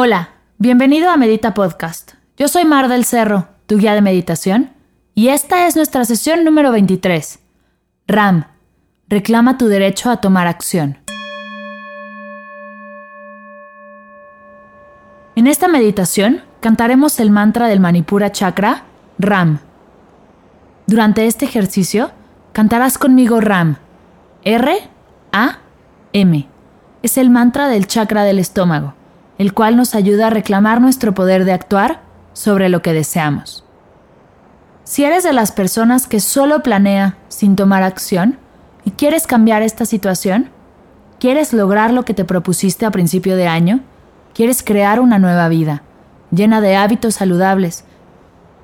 Hola, bienvenido a Medita Podcast. Yo soy Mar del Cerro, tu guía de meditación, y esta es nuestra sesión número 23. RAM, reclama tu derecho a tomar acción. En esta meditación cantaremos el mantra del Manipura Chakra, RAM. Durante este ejercicio, cantarás conmigo RAM, R, A, M. Es el mantra del chakra del estómago el cual nos ayuda a reclamar nuestro poder de actuar sobre lo que deseamos. Si eres de las personas que solo planea sin tomar acción y quieres cambiar esta situación, quieres lograr lo que te propusiste a principio de año, quieres crear una nueva vida, llena de hábitos saludables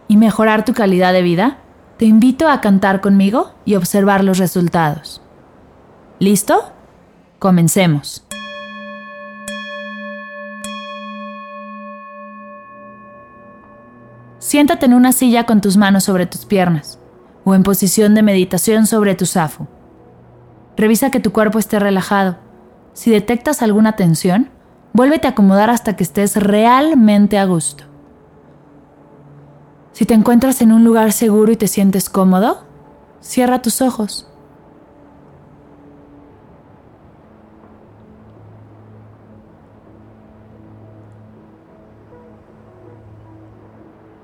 y mejorar tu calidad de vida, te invito a cantar conmigo y observar los resultados. ¿Listo? Comencemos. Siéntate en una silla con tus manos sobre tus piernas o en posición de meditación sobre tu zafu. Revisa que tu cuerpo esté relajado. Si detectas alguna tensión, vuélvete a acomodar hasta que estés realmente a gusto. Si te encuentras en un lugar seguro y te sientes cómodo, cierra tus ojos.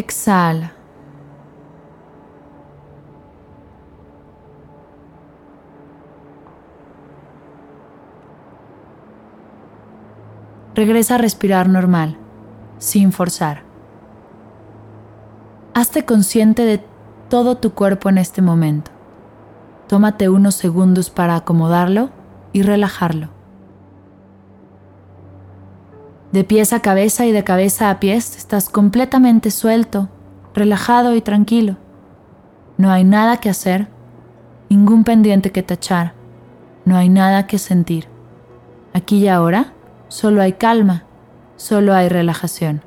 Exhala. Regresa a respirar normal, sin forzar. Hazte consciente de todo tu cuerpo en este momento. Tómate unos segundos para acomodarlo y relajarlo. De pies a cabeza y de cabeza a pies estás completamente suelto, relajado y tranquilo. No hay nada que hacer, ningún pendiente que tachar, no hay nada que sentir. Aquí y ahora solo hay calma, solo hay relajación.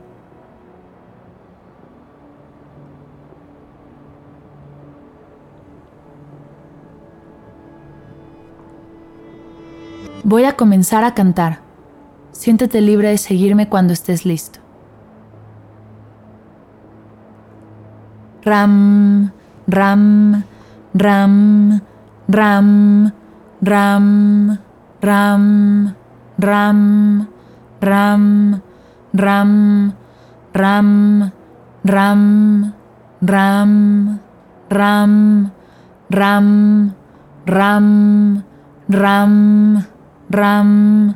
Voy a comenzar a cantar. Siéntete libre de seguirme cuando estés listo. Ram, ram, ram, ram, ram, ram, ram, ram, ram, ram, ram, ram, ram, ram, ram, ram, ram,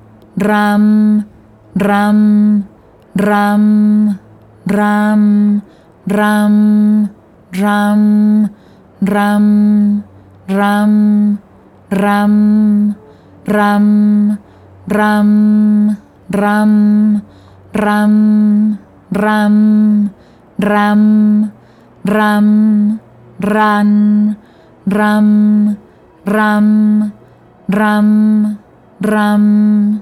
ram, ram, ram, ram, ram, ram, ram, ram, ram, ram, ram, ram, ram, ram, ram, ram, ran, ram, ram, ram, ram,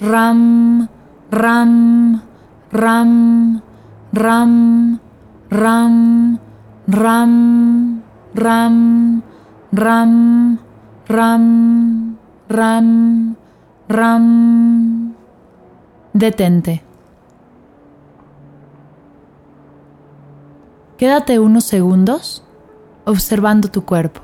Ram, Ram, Ram, Ram, Ram, Ram, Ram, Ram, Ram, Ram, Ram. Detente. Quédate unos segundos observando tu cuerpo.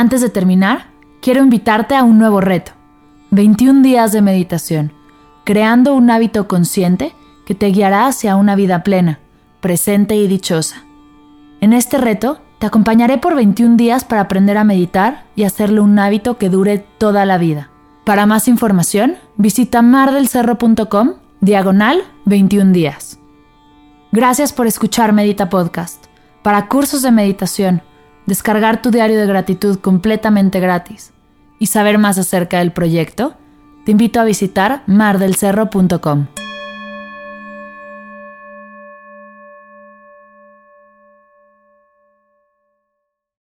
Antes de terminar, quiero invitarte a un nuevo reto. 21 días de meditación, creando un hábito consciente que te guiará hacia una vida plena, presente y dichosa. En este reto, te acompañaré por 21 días para aprender a meditar y hacerlo un hábito que dure toda la vida. Para más información, visita mardelcerro.com diagonal 21 días. Gracias por escuchar Medita Podcast. Para cursos de meditación, descargar tu diario de gratitud completamente gratis y saber más acerca del proyecto, te invito a visitar mardelcerro.com.